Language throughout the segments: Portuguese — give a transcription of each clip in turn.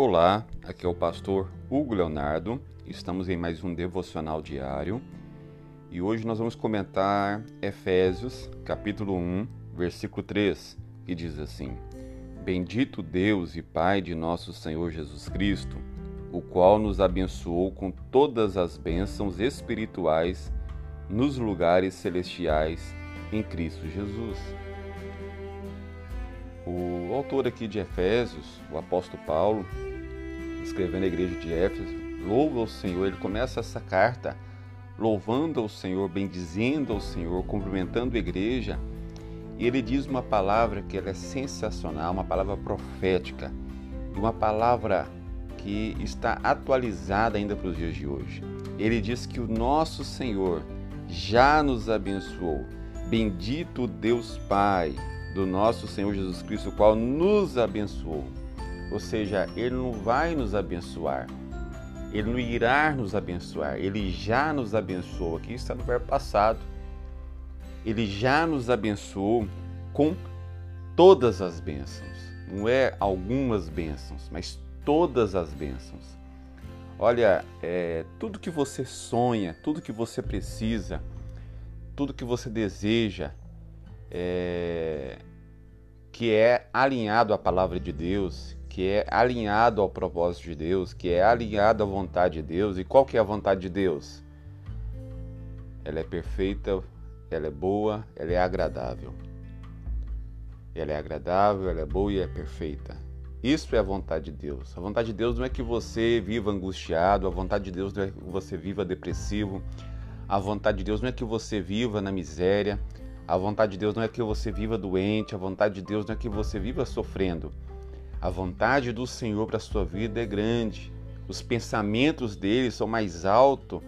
Olá, aqui é o pastor Hugo Leonardo. Estamos em mais um devocional diário e hoje nós vamos comentar Efésios, capítulo 1, versículo 3, que diz assim: Bendito Deus e Pai de nosso Senhor Jesus Cristo, o qual nos abençoou com todas as bênçãos espirituais nos lugares celestiais em Cristo Jesus. O autor aqui de Efésios, o apóstolo Paulo, escrevendo a igreja de Éfeso, louva o Senhor, ele começa essa carta louvando ao Senhor, bendizendo ao Senhor, cumprimentando a igreja, e ele diz uma palavra que é sensacional, uma palavra profética, uma palavra que está atualizada ainda para os dias de hoje. Ele diz que o nosso Senhor já nos abençoou. Bendito Deus Pai, do nosso Senhor Jesus Cristo, o qual nos abençoou. Ou seja, Ele não vai nos abençoar, Ele não irá nos abençoar, Ele já nos abençoou. Aqui está no verbo passado. Ele já nos abençoou com todas as bênçãos. Não é algumas bênçãos, mas todas as bênçãos. Olha, é, tudo que você sonha, tudo que você precisa, tudo que você deseja, é, que é alinhado à palavra de Deus, que é alinhado ao propósito de Deus, que é alinhado à vontade de Deus. E qual que é a vontade de Deus? Ela é perfeita, ela é boa, ela é agradável. Ela é agradável, ela é boa e é perfeita. Isso é a vontade de Deus. A vontade de Deus não é que você viva angustiado, a vontade de Deus não é que você viva depressivo, a vontade de Deus não é que você viva na miséria, a vontade de Deus não é que você viva doente, a vontade de Deus não é que você viva sofrendo. A vontade do Senhor para a sua vida é grande. Os pensamentos dele são mais altos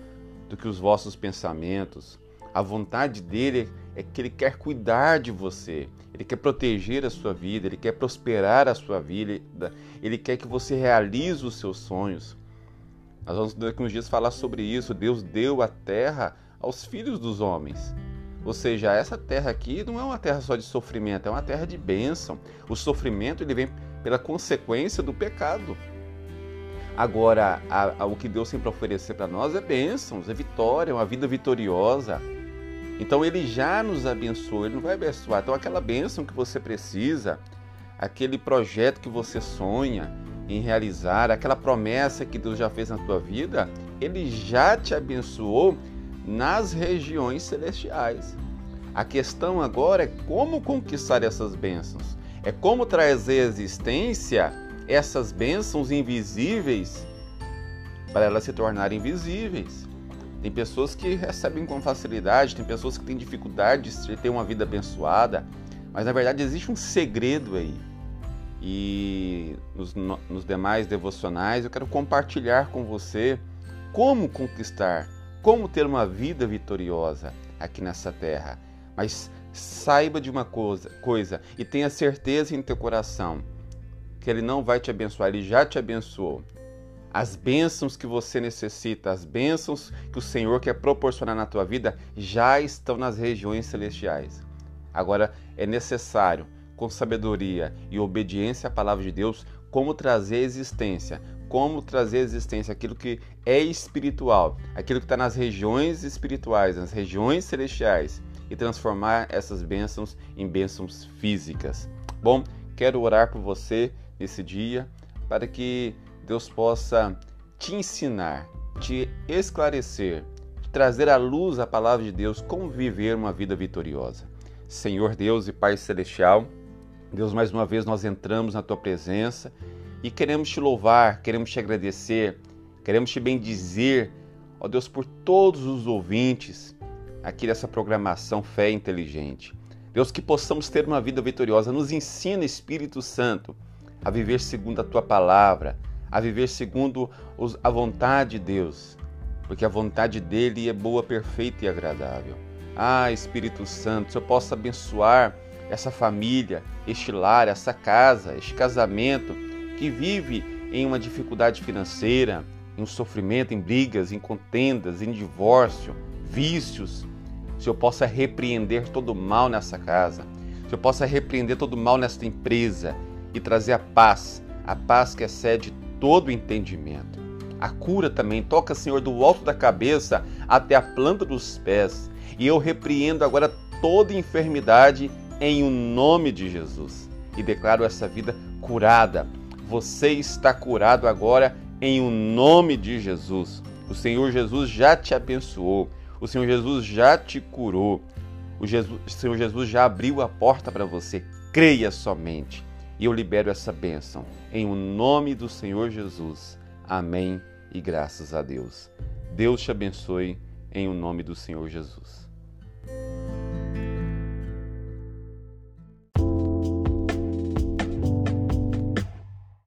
do que os vossos pensamentos. A vontade dele é que ele quer cuidar de você, ele quer proteger a sua vida, ele quer prosperar a sua vida, ele quer que você realize os seus sonhos. Nós vamos daqui uns dias falar sobre isso. Deus deu a terra aos filhos dos homens. Ou seja, essa terra aqui não é uma terra só de sofrimento, é uma terra de bênção. O sofrimento ele vem pela consequência do pecado. Agora, a, a, o que Deus tem para oferecer para nós é bênçãos, é vitória, uma vida vitoriosa. Então ele já nos abençoou, ele não vai abençoar. Então aquela bênção que você precisa, aquele projeto que você sonha em realizar, aquela promessa que Deus já fez na tua vida, ele já te abençoou nas regiões celestiais. A questão agora é como conquistar essas bênçãos. É como trazer à existência essas bênçãos invisíveis para elas se tornarem visíveis. Tem pessoas que recebem com facilidade, tem pessoas que têm dificuldade de ter uma vida abençoada, mas na verdade existe um segredo aí. E nos, nos demais devocionais eu quero compartilhar com você como conquistar como ter uma vida vitoriosa aqui nessa terra. Mas saiba de uma coisa, coisa e tenha certeza em teu coração que Ele não vai te abençoar, Ele já te abençoou. As bênçãos que você necessita, as bênçãos que o Senhor quer proporcionar na tua vida já estão nas regiões celestiais. Agora é necessário, com sabedoria e obediência à palavra de Deus, como trazer existência, como trazer existência aquilo que é espiritual, aquilo que está nas regiões espirituais, nas regiões celestiais, e transformar essas bênçãos em bênçãos físicas. Bom, quero orar por você nesse dia para que Deus possa te ensinar, te esclarecer, trazer à luz a palavra de Deus como viver uma vida vitoriosa. Senhor Deus e Pai Celestial, Deus, mais uma vez nós entramos na tua presença e queremos te louvar, queremos te agradecer, queremos te bendizer, ó Deus, por todos os ouvintes aqui dessa programação Fé Inteligente. Deus, que possamos ter uma vida vitoriosa. Nos ensina, Espírito Santo, a viver segundo a tua palavra, a viver segundo a vontade de Deus, porque a vontade dele é boa, perfeita e agradável. Ah, Espírito Santo, se eu possa abençoar essa família, este lar, essa casa, este casamento que vive em uma dificuldade financeira, em um sofrimento, em brigas, em contendas, em divórcio, vícios, se eu possa repreender todo mal nessa casa, se eu possa repreender todo mal nesta empresa e trazer a paz, a paz que excede todo entendimento. A cura também toca, Senhor, do alto da cabeça até a planta dos pés. E eu repreendo agora toda enfermidade em o um nome de Jesus. E declaro essa vida curada. Você está curado agora em o um nome de Jesus. O Senhor Jesus já te abençoou. O Senhor Jesus já te curou. O, Jesus, o Senhor Jesus já abriu a porta para você. Creia somente. E eu libero essa bênção em o nome do Senhor Jesus. Amém e graças a Deus. Deus te abençoe em o nome do Senhor Jesus.